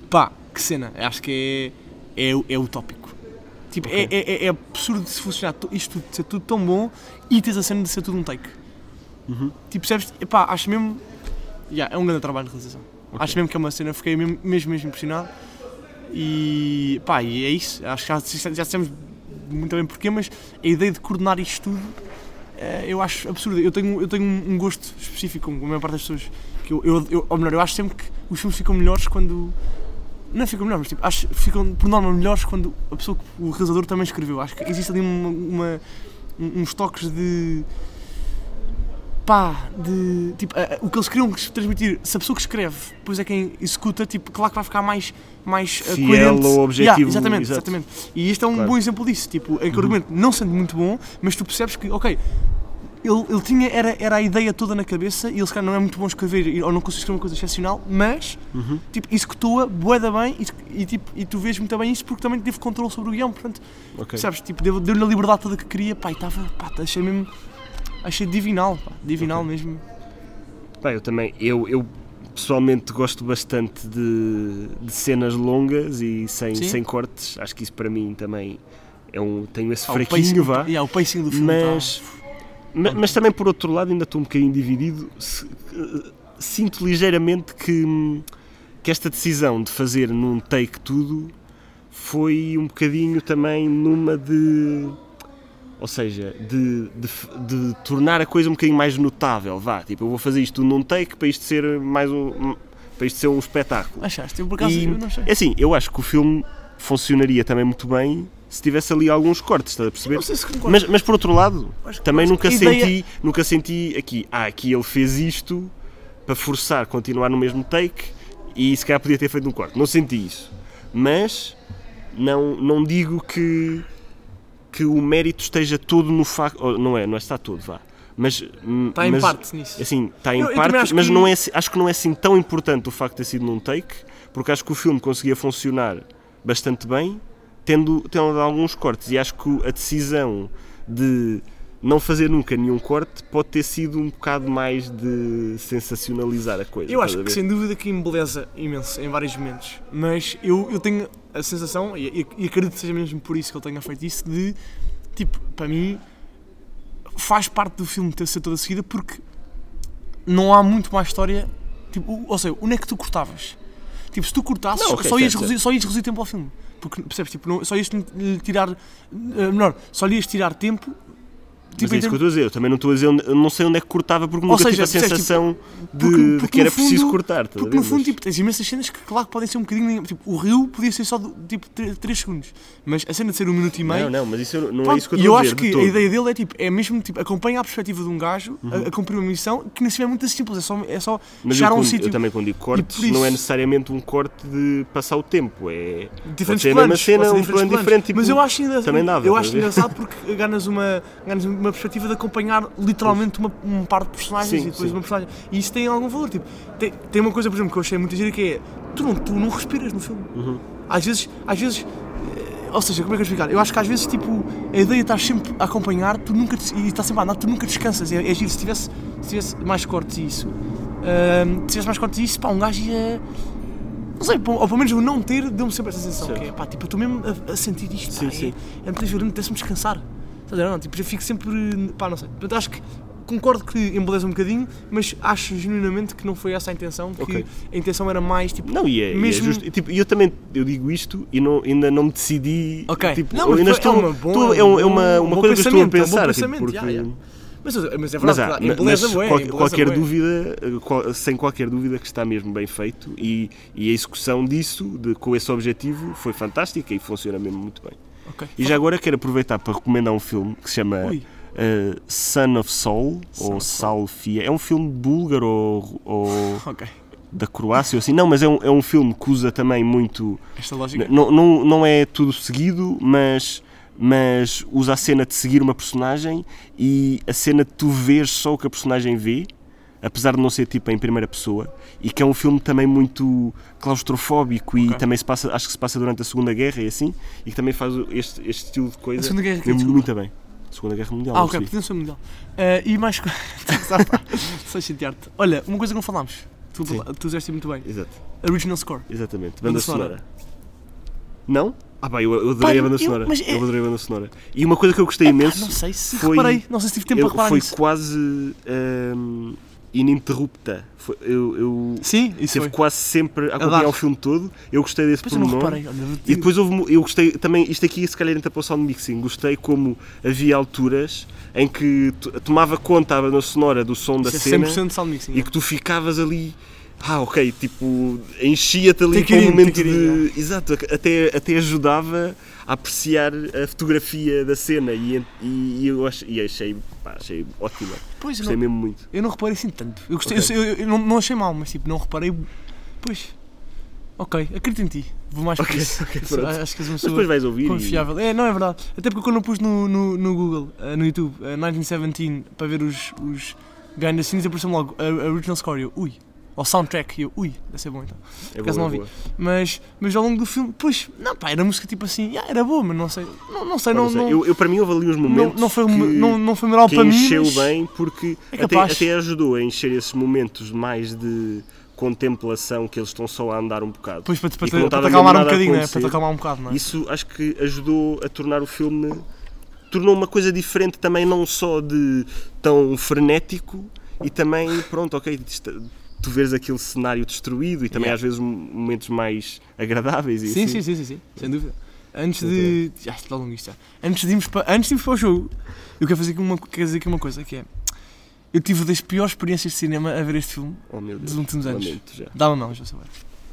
pá, que cena, acho que é, é, é utópico. Tipo, Ok. é, é, é absurdo de se funcionar to- isto tudo, de ser tudo tão bom e tens a cena de ser tudo um take. Uhum. Tipo, percebes? Epá, acho mesmo. Yeah, é um grande trabalho de realização. Ok. Acho mesmo que é uma cena, fiquei mesmo, mesmo, mesmo impressionado. E pá, e é isso. Acho que já, já dissemos muito bem porquê, mas a ideia de coordenar isto tudo eh, eu acho absurdo. Eu tenho, eu tenho um gosto específico com a maior parte das pessoas. Que eu, eu, eu- ou melhor, eu acho sempre que os filmes ficam melhores quando. Não ficam melhores, mas tipo, acho ficam por norma melhores quando a pessoa, o realizador também escreveu. Acho que existe ali uma, uma- um- uns toques de pá, de tipo, a- o que eles queriam transmitir, se a pessoa que escreve depois é quem executa, tipo, claro que vai ficar mais, mais eh, Fiel coerente. ao objetivo, Yeah, exatamente, exato. exatamente. E este é um Claro. bom exemplo disso, tipo, em que o Uhum. argumento não sendo muito bom, mas tu percebes que, ok, ele, ele tinha, era, era a ideia toda na cabeça e ele se calhar não é muito bom escrever ou não consegue escrever uma coisa excepcional, mas Uhum. tipo, executou-a boeda bem e, e, tipo, e tu vês muito bem isso porque também teve controle sobre o guião, portanto, Ok. percebes? Tipo, deu- deu-lhe a liberdade toda que queria, pá, e estava, pá, achei mesmo, achei divinal, pá, divinal Ok. mesmo. Pá, eu também, eu, eu pessoalmente gosto bastante de, de cenas longas e sem, Sim. sem cortes. Acho que isso para mim também é um. Tenho esse Ah, fraquinho, vá. yeah, o pacing do filme Mas, tá- ma- mas também por outro lado ainda estou um bocadinho dividido. Se- eh, sinto ligeiramente que, que esta decisão de fazer num take tudo foi um bocadinho também numa de. Ou seja, de, de, de tornar a coisa um bocadinho mais notável, vá. Tipo, eu vou fazer isto num take para isto ser mais um. para isto ser um espetáculo. Achaste? Eu por acaso E, eu não sei. é assim, eu acho que o filme funcionaria também muito bem se tivesse ali alguns cortes, estás a perceber? Não sei se. Mas, mas por outro lado, também nunca ideia- senti, nunca senti aqui, ah, aqui ele fez isto para forçar continuar no mesmo take e se calhar podia ter feito um corte. Não senti isso. Mas não, não digo que, que o mérito esteja todo no facto. ou Não é, não é está todo, vá. Mas, Está em mas, parte nisso. Assim, está em Eu- parte, mas que- não é, assim- acho que não é assim tão importante o facto de ter sido num take, porque acho que o filme conseguia funcionar bastante bem, tendo, tendo alguns cortes. E acho que a decisão de não fazer nunca nenhum corte pode ter sido um bocado mais de sensacionalizar a coisa. Eu acho que sem dúvida que embeleza imenso em vários momentos, mas eu, eu tenho a sensação, e, e- acredito que seja mesmo por isso que ele tenha feito isso, de tipo, para mim faz parte do filme ter sido toda seguida porque não há muito mais história. Tipo, ou seja, onde é que tu cortavas? Tipo, se tu cortasses, Não, ok, só, ias reduzir, só ias reduzir tempo ao filme. Porque, percebes? Tipo, não, só ias tirar. eh, melhor, só lhe ias tirar tempo. Mas Tipo, é em isso que eu estou a dizer. Eu também não estou a dizer, onde, eu não sei onde é que cortava porque nunca seja, tive a percebes, tipo, sensação de, porque- de porque que era fundo- preciso cortar. a Porque no fundo, Mas- tipo, tens imensas cenas que, claro, podem ser um bocadinho. Tipo, o rio podia ser só do- tipo 3 segundos. Mas a cena de ser um minuto e meio. Não, não, mas isso eu- não é isso que eu e estou eu a dizer. acho de que a ideia dele é tipo, é mesmo tipo, acompanha a perspectiva de um gajo a, a cumprir uma missão que nem se é muito simples, é só, é só Mas chegar eu, a um sítio. eu também quando digo cortes, por isso- não é necessariamente um corte de passar o tempo, é diferentes ser a mesma planos, cena, um plano diferente, tipo, mas eu acho ainda também dava, eu estás acho engraçado porque ganhas uma, uma perspectiva de acompanhar literalmente uma, um par de personagens Sim, e depois sim. uma personagem. E isso tem algum valor. Tipo, tem, tem uma coisa, por exemplo, que eu achei muito gira que é tu não, tu não respiras no filme. Uhum. Às vezes, às vezes. eh, Ou seja, como é que eu explicar? Eu acho que às vezes tipo, a ideia de estar sempre a acompanhar tu nunca, e estás sempre a andar, tu nunca descansas. É, é giro, se tivesse, se tivesse mais cortes e isso, se tivesse mais cortes e isso, pá, um gajo ia. Não sei, ou pelo menos o não ter deu-me sempre essa sensação. Certo. Que é, pá, tipo, eu estou mesmo a, a sentir isto. Sim, pá, sim. É, é muito violento, me descansar. Estás a ver? Não, tipo, já fico sempre. pá, não sei. Portanto, acho que concordo que embeleza um bocadinho, mas acho genuinamente que não foi essa a intenção. Que Ok. a intenção era mais tipo. Não, e é, e é Mesmo- justo. E, tipo, eu também eu digo isto e não, ainda não me decidi. Ok. Tipo, Não, mas ainda foi- estou, é uma boa- estou- é, é uma, um uma coisa que eu estou a pensamento, é um pensar. tipo, porque, já, já. Mas, mas é Mas, verdade, há, mas bué, qual- embeleza qualquer bué. dúvida, qual- sem qualquer dúvida que está mesmo bem feito e, e a execução disso, de, com esse objetivo, foi fantástica e funciona mesmo muito bem. Ok. E já agora quero aproveitar para recomendar um filme que se chama Ui. eh, Son of Soul, Son ou of Soul. Salfia. É um filme búlgaro ou, ou *laughs* Ok. da Croácia, ou assim. Não, mas é um, é um filme que usa também muito. Esta lógica. Não, não, não é tudo seguido, mas, mas usa a cena de seguir uma personagem e a cena de tu ver só o que a personagem vê, apesar de não ser tipo em primeira pessoa, e que é um filme também muito claustrofóbico e Ok. também se passa, acho que se passa durante a Segunda Guerra e assim, e que também faz este, este estilo de coisa A Segunda Guerra desculpa. muito bem. Segunda Guerra Mundial. Ah, não ok, ser mundial. Eh, e mais coisas. *laughs* Só chatear-te. Olha, uma coisa que não falámos. Tu, Sim. tu fizeste muito bem. Exato, Original score. exatamente. Banda Banda, sonora. sonora. Não? Ah, pá, eu, eu adorei Pá, a banda eu- sonora. mas Eu, é- adorei a banda sonora. E uma coisa que eu gostei Ah, imenso. não sei se foi- reparei. Não sei se tive tempo eu- a reparar foi nisso. quase hum, ininterrupta. Foi- eu eu Sim, isso esteve foi. quase sempre a acompanhar o filme todo. Eu gostei desse não pormenor. reparei. Olha, E depois houve, eu gostei também, isto aqui se calhar entra para o sound mixing, gostei como havia alturas em que to- tomava conta a banda sonora do som da é cena 100% sound mixing. e que tu ficavas ali, ah ok, tipo, enchia-te ali it um momento de. Exato, até, até ajudava a apreciar a fotografia da cena e, e, e eu ach- e achei, pá, achei ótima, Pois, gostei não, mesmo muito. eu não reparei assim tanto. Eu, gostei, Ok. eu, eu- eu não, não achei mal, mas tipo, não reparei. Pois. Ok, acredito em ti. Vou mais por Ok, isso. *laughs* Acho que és uma pessoa depois vais ouvir e- confiável. É, não é verdade. Até porque quando eu pus no, no, no Google, eh, no YouTube, eh, 1917, para ver os, os behind the scenes, apareceu-me logo a, a original score. E eu, ui. Ou soundtrack. E eu, ui, deve ser bom então. É acaso boa, não é ouvi. Mas, mas ao longo do filme, pois, não, pá, era música tipo assim, ah, era boa, mas não sei. Não, não sei, não. não sei, não- Eu, eu, para mim houve ali uns não, momentos não, foi, que, não, não foi moral para mim. encheu mas- bem porque É até, até ajudou a encher esses momentos mais de contemplação que eles estão só a andar um bocado. Pois para, te- para, não para estava te acalmar um bocadinho, né? Para te acalmar um bocado, não é? Isso acho que ajudou a tornar o filme. tornou uma coisa diferente também, não só de tão frenético e também, pronto, ok, tu vês aquele cenário destruído e também Yeah. às vezes momentos mais agradáveis e Sim, assim. sim, sim, sim, sim, sem dúvida. Antes de. Já está longo isto já. Antes de irmos para, antes de irmos para o jogo, eu quero fazer aqui uma, quero dizer aqui uma coisa que é. Eu tive das piores experiências de cinema a ver este filme Oh dos últimos anos. lamento. Dá uma mão, já saber.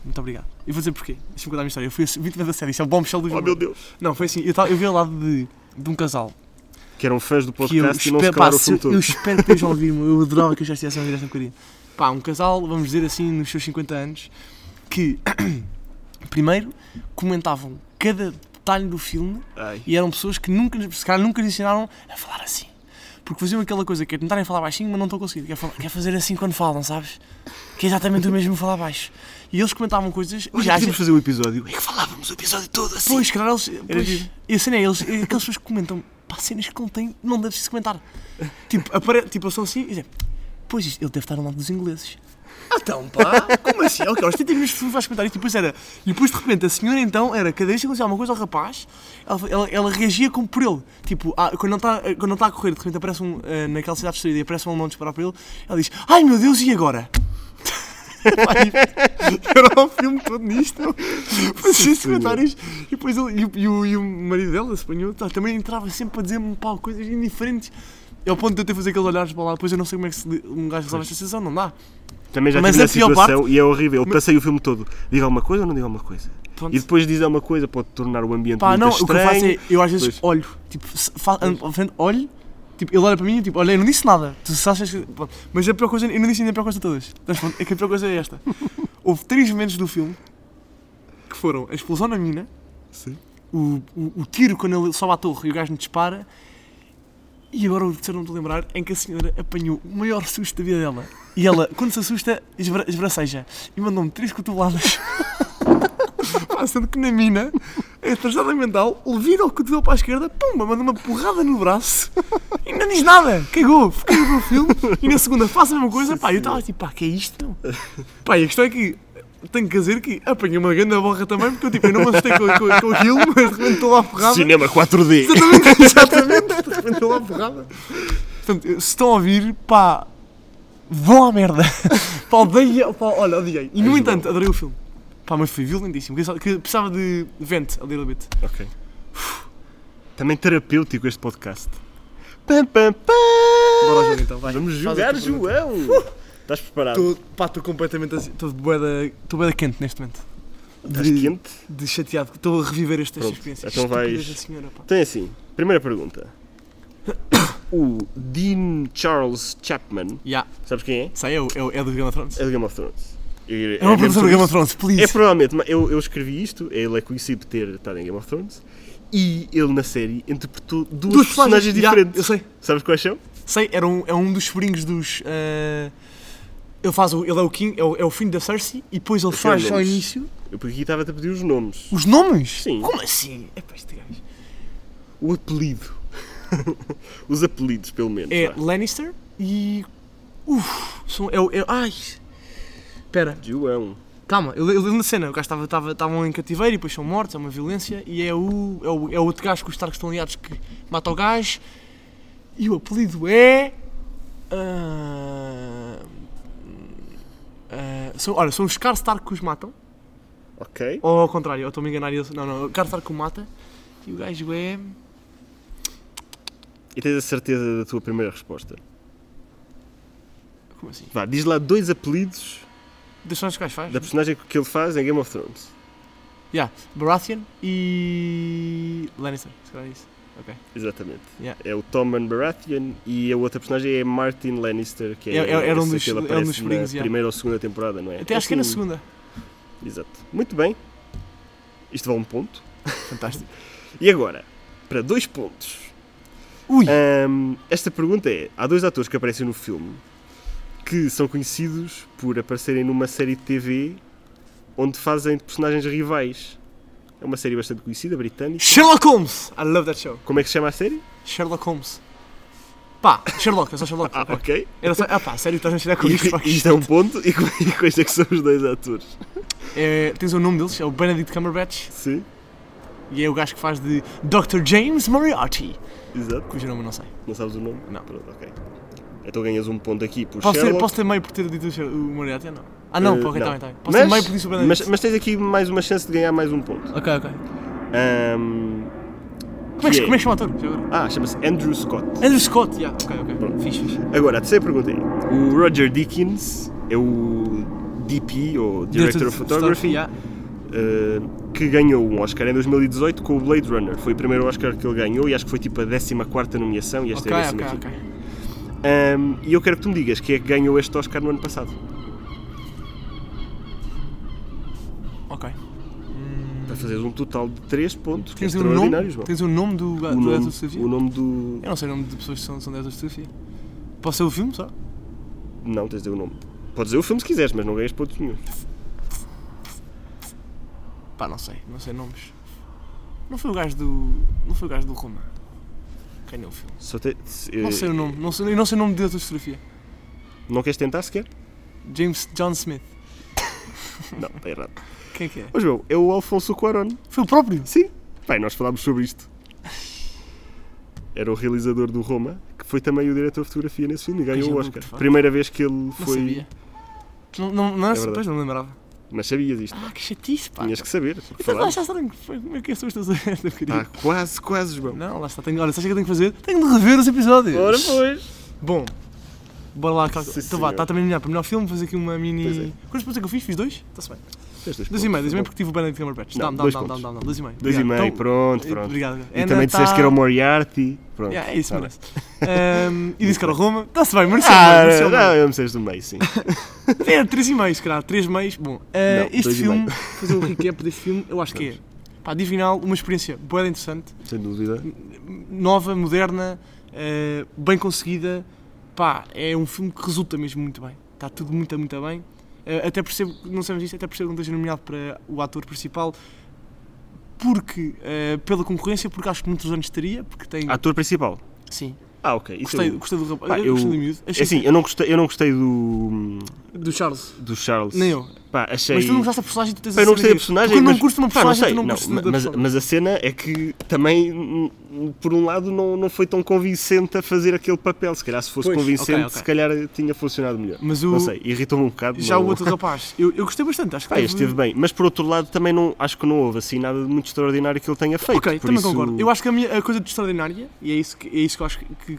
Muito obrigado. E vou dizer porquê. Deixa-me contar a minha história. Eu fui a 20 vezes a série. Isto é o bom Michel do Oh meu Deus. Não, foi assim. Eu, tava, eu vi ao lado de, de um casal. Que eram fãs do Que eu podcast e não se pá, calaram o filme todo. eu espero que estejam a ouvir-me. Eu adorava que eu já estivesse a ouvir esta bocadinho. Pá, um casal, vamos dizer assim, nos seus 50 anos, que *clears throat* primeiro comentavam cada detalhe do filme Ai. e eram pessoas que nunca, se calhar, nunca lhes ensinaram a falar assim. Porque faziam aquela coisa que é tentarem falar baixinho, mas não estão conseguindo. Quer, falar- quer fazer assim quando falam, sabes? Que é exatamente o mesmo falar baixo. E eles comentavam coisas. Hoje já, podíamos fazer o episódio. É que falávamos o episódio todo assim. Pois, calhar eles. Pois, e a cena é, eles, é aquelas pessoas que comentam, pá, cenas que não têm, não se comentar. Tipo, apare, tipo, eles são assim e dizem, pois ele deve estar ao lado dos ingleses. Ah, Então, pá, como assim? Ok, aos 30 minutos vais comentar e depois era. E depois de repente a senhora então era, cada vez que acontecia alguma coisa ao rapaz, ela, ela, ela reagia como por ele. Tipo, ah, quando está quando ele está a correr, de repente aparece um, eh, naquela cidade destruída e aparece um alemão disparar para ele, ela diz, ai meu Deus, e agora? E- *laughs* Era o filme todo nisto. Fazia comentários. E depois ele, e, o- e o, e o marido dela, espanhol, tá, também entrava sempre a dizer-me coisas indiferentes. É ao ponto de eu ter fazer aqueles olhares para lá. Depois eu não sei como é que se, um gajo resolve esta situação, não dá. Também já Mas tive a essa pior situação parte- e é horrível. Eu passei o filme todo. Diga alguma coisa ou não diga alguma coisa? Pronto. E depois dizer alguma coisa pode tornar o ambiente Pá, muito não, o que eu estranho. faço é, eu às vezes Pois. olho, tipo, fa- frente, olho, tipo, ele olha para mim e tipo, olha, eu não disse nada. Tu achas que. Mas a pior coisa, eu não disse ainda a pior coisa de todas. Mas pronto, é que a pior coisa é esta. *laughs* Houve três momentos do filme que foram a explosão na mina, Sim. o, o, o tiro quando ele sobe à torre e o gajo me dispara. E agora o terceiro não estou a lembrar em que a senhora apanhou o maior susto da vida dela. E ela, quando se assusta, esbra, esbraceja. E mandou-me três cotoveladas. *laughs* Pá, sendo que na mina, a transada mental, vira o cotovelo para a esquerda, pumba, manda uma porrada no braço e não diz nada. Cagou, cagou no filme. E na segunda faz a mesma coisa. Pá, eu estava tipo, pá, que é isto? Pá, e a questão é que tenho que dizer que apanhei uma grande borra também, porque eu, tipo, eu não me assustei com, com, com aquilo, mas de repente estou lá a porrada. Cinema 4D. Exatamente, *laughs* exatamente. De repente estou lá a porrada. Portanto, se estão a ouvir, pá, vão à merda. *laughs* Pá, odeia, pá, olha, odiei. E no Ai, entanto, adorei o filme. Pá, mas foi violentíssimo. Que, que precisava de vent a little bit. Ok. Também terapêutico este podcast. Pam, pam, pam. Bora ao jogo então, vai. Vamos jogar. João. Estás preparado? Estou, pá, estou completamente assim. Estou boeda, estou boeda quente neste momento. Estás De, quente? de chateado. Estou a reviver estas Pronto, experiências. então vais- senhora. Então é assim, primeira pergunta. *coughs* O Dean Charles Chapman, Ya, sabes quem é? sei, é, o- é, é do Game of Thrones. É do Game of Thrones. É, É uma produção do Game of Thrones, please. É provavelmente, mas eu, eu escrevi isto, ele é conhecido por ter estado em Game of Thrones e ele na série interpretou duas, Duas personagens Ya, diferentes. eu sei. Sabes quais são? Sei, era um, é um dos sobrinhos dos. eh, ele faz o, ele é o King, é o, é o filho da Cersei e depois ele faz ao nomes. início Eu por aqui estava a pedir os nomes. os nomes. Sim. Como assim? É para este gajo. O apelido. *laughs* os apelidos, pelo menos. É vá. Lannister e. Uf, são, é, o- é, ai. Espera, João. calma, eu, eu lembro da cena. O gajo estava- estava- estavam em cativeiro e depois são mortos, é uma violência. E é o, é o, é o outro gajo que os Starks estão aliados que mata o gajo. E o apelido é. ah, são, olha, são os Scar Stark que os matam. Ok. Ou ao contrário, eu estou-me a enganar. Não, não, o Car Stark que o mata. E o gajo é. E tens a certeza da tua primeira resposta. Como assim? Vá, diz lá dois apelidos Deixa os gajos faz. da personagem que ele faz em Game of Thrones. Yeah, Baratheon e. Lannister, se calhar é isso. Ok. Exatamente. Yeah. É o Tommen Baratheon e a outra personagem é Martin Lannister, que é, É- é- era um dos- que ele era um aparece dos na yeah. primeira ou segunda temporada, não é? Até acho que é na Assim, segunda. Exato. Muito bem. Isto vale um ponto. Fantástico. *laughs* E agora, para dois pontos. Ui! Ahm, esta pergunta é: há dois atores que aparecem no filme que são conhecidos por aparecerem numa série de TV onde fazem personagens rivais. É uma série bastante conhecida, britânica. Sherlock Holmes! I love that show. Como é que se chama a série? Sherlock Holmes. Pá, Sherlock, é só Sherlock. Ah, ok. Era só... Ah pá, sério, estás a mexer com E, isto? isto é um ponto. E como e quais é que são os dois atores? É, tens o nome deles, é o Benedict Cumberbatch Sim, e é o gajo que faz de Dr. James Moriarty, exato. cujo nome eu não sei. Não sabes o nome? Não. Pronto, ok. Então ganhas um ponto aqui por Posso ter, Sherlock. posso ter meio por ter dito o Moriarty ou não? Ah não, Eh, ok, não. está bem, está bem. Posso ter meio por isso mas, mas tens aqui mais uma chance de ganhar mais um ponto. Ok, ok. Ahm, Como é que, que como é que chama o ator? Ah, chama-se Andrew Scott. Andrew Scott, yeah. ok, ok. Pronto. Fixe, fixe. Agora, a terceira pergunta é: o Roger Dickens é o DP, ou Director of Photography, yeah. eh, que ganhou um Oscar em 2018 com o Blade Runner. Foi o primeiro Oscar que ele ganhou e acho que foi tipo a 14 nomeação e esta Ok, é a ok, 15 ok. Um, e eu quero que tu me digas quem é que ganhou este Oscar no ano passado. Ok. Para fazer um total de 3 pontos. que é Tens o nome? Tens o nome do, O do nome, fotografia? o nome do. Eu não sei o nome de pessoas que são, são diretores de fotografia. Posso ser o filme só? Não, tens de dizer o nome. Podes dizer o filme se quiseres, mas não ganhas pontos nenhum. Pá, não sei, não sei nomes. Não foi o gajo do. Não foi o gajo do Roma. Quem é o filme? Só te- se- Não eh, sei o nome, não sei, eu não sei o nome de diretor de fotografia. Não queres tentar sequer? James John Smith. *laughs* Não, está errado. Quem é que é? Ô João, é o Alfonso Cuarón. Foi o próprio? Sim. Pai, nós falámos sobre isto. Era o realizador do Roma, que foi também o diretor de fotografia nesse filme e ganhou o louca, Oscar. Primeira vez que ele Não foi. sabia. Não, não, não, É é pois não me lembrava. Mas sabias isto. Ah, que chatice, pá. Tinhas que saber. Então, lá está. Foi- Como é que as pessoas estão a? Ah, quase, quase, João. Não, lá está. Tenho, olha, sabes o que eu tenho que fazer? Tenho de rever os episódios. Ora, pois. Bom, bora lá. Sim, então vá, está também melhor para o melhor filme, fazer aqui uma mini. É. Quantos pontos é que eu fiz? Fiz dois? Está-se bem. Dois e meio, dois e meio porque tive o Benedict Cumberbatch. Não, dá-me, pontos. dá-me, dá-me, dois e meio. Dois e Obrigado. meio, Então, pronto, pronto. Obrigado. E também disseste que era o Moriarty. Pronto. É isso, Tá merece. E disse que era o Roma. Está-se bem, mereceu. Ah, mereceu, não, eu me sei do meio, sim. *laughs* É, 3,5 se calhar, 3 meios. Bom, Não, este e filme, meio. fazer um recap deste filme, eu acho que é, pá, de final, uma experiência boa interessante, Sem dúvida. nova, moderna, eh, bem conseguida. Pá, é um filme que resulta mesmo muito bem. Está tudo muito, muito bem. Eh, até percebo, não sabemos isto, até percebo que não esteja nomeado para o ator principal, porque, eh, pela concorrência, porque acho que muitos anos estaria, porque tem... Ator principal. Sim, Ah, ok. Isso gostei, eu... gostei do rapaz, eu, gostei do miúdo. É Achei assim, eu não gostei, eu não gostei do, do Charles, do Charles. nem eu. Pá, achei... Mas tu não gostaste da personagem, tu tens Pá, a não gostei da personagem, Porque eu não mas- curto uma Pá, não personagem, tu não não, da mas, mas a cena é que também, por um lado, não, não foi tão convincente a fazer aquele papel. Se calhar, se fosse Pois, convincente, ok, ok. se calhar tinha funcionado melhor. Mas o, Não sei, irritou-me um bocado. já não... o outro rapaz, *laughs* eu, eu gostei bastante, acho que Pá, este esteve bem. Mas por outro lado, também não, acho que não houve assim nada de muito extraordinário que ele tenha feito. Ok, também isso... concordo. Eu acho que a, minha, a coisa de extraordinária, e é isso que, é isso que eu acho que, que,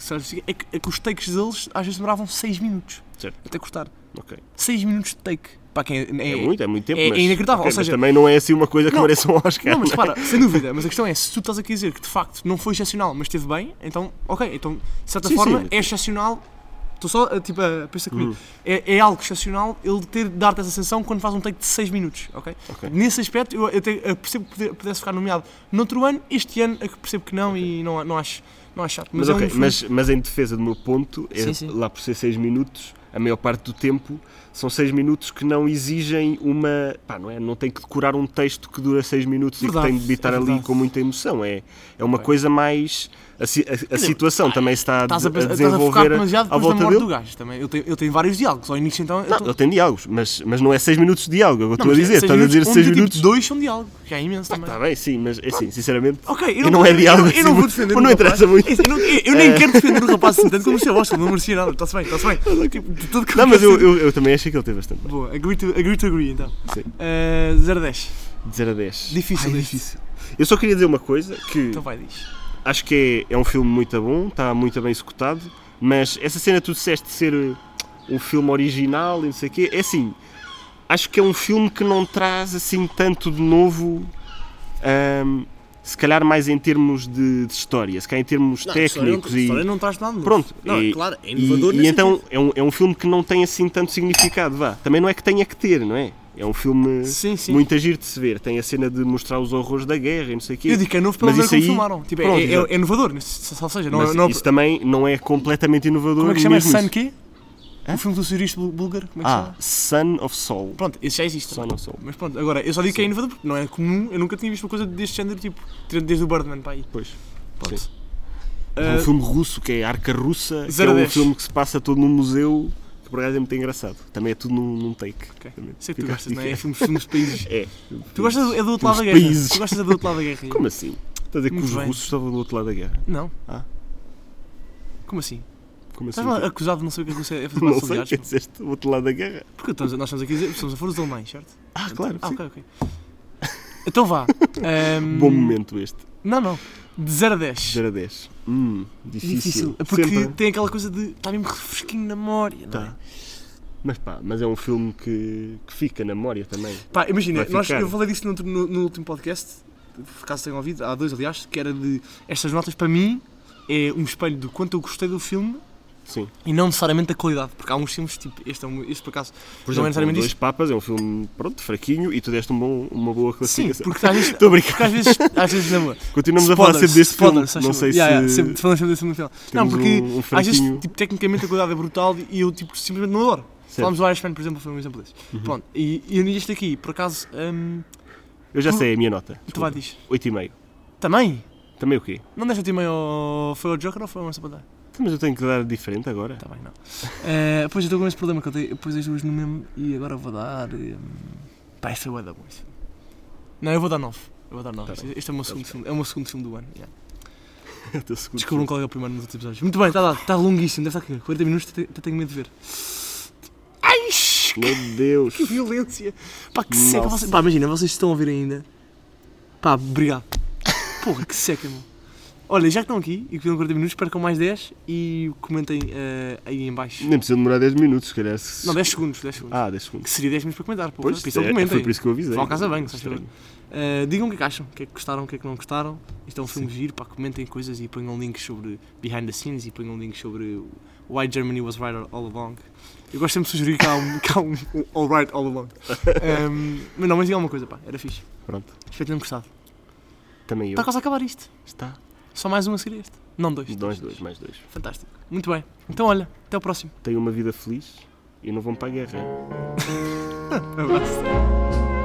é, que, é que os takes deles às vezes demoravam 6 minutos. Certo. Até custar. Ok. 6 minutos de take. Para quem é, É, muito, é muito tempo. é- mas, é inacreditável, ok, ou seja- mas também não é assim uma coisa que Não, mereça um Oscar. Não, mas é? repara, sem dúvida, mas a questão é, se tu estás aqui a dizer que de facto não foi excepcional, mas esteve bem, então, ok, então, de certa Sim, forma, sim. é excepcional. Estou só a, tipo, a pensar comigo. Hum. É, é algo excepcional ele ter dar-te essa sensação quando faz um take de 6 minutos, ok? Nesse aspecto, eu, eu, te- eu percebo que pudesse ficar nomeado noutro ano, este ano é percebo que não e não, não, acho, não acho chato. Mas, é um ok, filme- mas, mas em defesa do meu ponto, é, Sim, sim. lá por ser 6 minutos, a maior parte do tempo são 6 minutos que não exigem uma. Pá, não, é, não tem que decorar um texto que dura 6 minutos e Verdade, que tem de habitar é ali com muita emoção. É, é uma Ok. coisa mais. A, a- a situação também se está a, Estás a, de- pensar- a estás a desenvolver à volta dele. do gajo também. Ele tem, ele tem vários diálogos. Ao início, então. eu Não, tô- ele tem diálogos, mas, mas não é 6 minutos de diálogo, é que eu estou a mas dizer. seis Estás a dizer minutos, 6 onde, minutos. Tipo, dois são diálogo. Já é imenso também. Está bem, sim, mas é assim, sinceramente. Ok, eu E não, não é eu- diálogo Eu, eu não assim, vou defender *laughs* não interessa muito. É assim, Eu, eu- eu nem quero defender o rapaz assim tanto como o seu Oscar, não merecia nada. Está-se bem, está-se bem. Tipo, de tudo que Não, mas eu, eu, eu também achei que ele teve bastante bem. Boa, agree to agree, to agree então. Sim. Uh, 0 a 10. De 0 a 10. Difícil Ai, difícil. Eu só queria dizer uma coisa, que Então vai, diz. acho que é, é um filme muito bom, está muito bem executado, mas essa cena tu disseste de ser uh, um filme original e não sei o quê, é assim, acho que é um filme que não traz assim tanto de novo, ahm, se calhar mais em termos de, de história, se calhar em termos técnicos e... não traz nada novo. Pronto, Não, e, é claro, é e- inovador e, nesse então sentido. é um, é um filme que não tem assim tanto significado, vá. Também não é que tenha que ter, não é? É um filme Sim, sim. muito agir de se ver. Tem a cena de mostrar os horrores da guerra e não sei o quê. Eu digo que é novo pela maneira como aí- filmaram. Tipo, é- Pronto, é, exato. é, inovador, ou seja, não, Mas não isso também não é completamente inovador. Como é que chama? mesmo Sun isso. Quê? O filme do surista búlgaro? Como é que Ah, chama? Son of Soul. Pronto, esse já existe. Son of Soul. Mas pronto, agora, eu só digo que é inovador porque não é comum, eu nunca tinha visto uma coisa deste género, tipo, desde o Birdman para aí. Pois. Pronto. Sim. É um Ah, filme russo que é Arca Russa, que é um dez. filme que se passa todo num museu, que por acaso é muito engraçado. Também é tudo num, num take. Também. Sei que tu gostas, não é? É filmes, filmes de países. *laughs* É. Tu gostas é do outro lado da guerra. países. Tu gostas é do outro lado da guerra. Como assim? Estás a dizer que Muito os bem. russos estavam do outro lado da guerra? Não. Ah. Como assim? Como assim? Estás lá acusado de não saber o que é é fazer Não passos sei, aliados? que disseste do outro lado da guerra. Porque estamos- nós estamos aqui a dizer, estamos a falar dos alemães, certo? Ah, claro. Ah, sim. ok, ok. Então vá. Ahm, *laughs* Bom momento este. Não, não. De 0 a 10. 0 a 10. Hum, difícil. Difícil. Porque Sempre. tem aquela coisa de. Está mesmo refresquinho na memória, não é? Tá. Mas pá, mas é um filme que, que fica na memória também. Pá, imagina, Vai nós, ficar. eu falei disso no, outro- no- no último podcast, caso tenham ouvido, há dois aliás, que era de estas notas para mim é um espelho do quanto eu gostei do filme Sim. e não necessariamente da qualidade, porque há uns filmes, tipo, este, é um, este por acaso, Por não é exemplo, necessariamente Dois. Papas é um filme, pronto, fraquinho e tu deste um bom, uma boa Sim, classificação. porque às vezes, *laughs* a porque às vezes, às vezes na boa. Continuamos a falar sempre deste filme. spoilers, Não sei yeah, se yeah, sempre falamos sempre desse filme no final. Não, porque um, um às vezes, tipo, tecnicamente a qualidade é brutal e eu, tipo, simplesmente não adoro. Falámos do Irishman, por exemplo, foi um exemplo desse. Uhum. Pronto, e, e este aqui, por acaso, hum, Eu já tu- sei a minha nota. tu vai diz. 8,5. Também? Também o quê? Não deste o meio ao... Foi ao Joker ou foi ao a Time? Então, Mas eu tenho que dar diferente agora. Tá bem, não. Eh, pois eu estou com esse problema que eu tenho, pus as duas no mesmo e agora vou dar. hum, Pá, esse é o da bom. esse. Não, eu vou dar 9. Eu vou dar 9. Tá este, é o meu Tá segundo filme. É o meu segundo filme do ano. yeah. *laughs* É segundo Descubram qual é o primeiro nos outros episódios. Muito bem, está dado. Está longuíssimo. Deve estar aqui. 40 minutos, até tenho medo de ver. Ai. Meu Deus. que violência. Pá, que seca. Pá, imagina, vocês estão a ouvir ainda. Pá, obrigado. Porra, que seca, meu. Olha, já que estão aqui e que viram 40 minutos, percam mais 10 e comentem eh, aí em baixo. Nem precisa demorar 10 minutos, se calhar. se- Não, 10 segundos, 10 segundos. Ah, 10 segundos. Que seria 10 minutos para comentar, pô. Pois, Por é, não comentem. foi por isso que eu avisei. Vão à casa bem, se. Uh, digam o que é que acham, o que é que gostaram, o que é que não gostaram. Isto é um filme giro, pá, comentem coisas e ponham links sobre behind the scenes e ponham links sobre why Germany was right all along. Eu gosto sempre de sugerir que há um, que há um, *laughs* all right all along. Um, mas não, mas digam uma coisa, pá, era fixe. Pronto, Espero que tenham gostado. também eu. Está quase a acabar isto. Está. Só mais um a seguir este. Não, dois. Dois, dois, mais dois. Fantástico. Muito bem. Então, olha, até o próximo. Tenho uma vida feliz e não vão para a guerra. Abraço. *laughs* *laughs*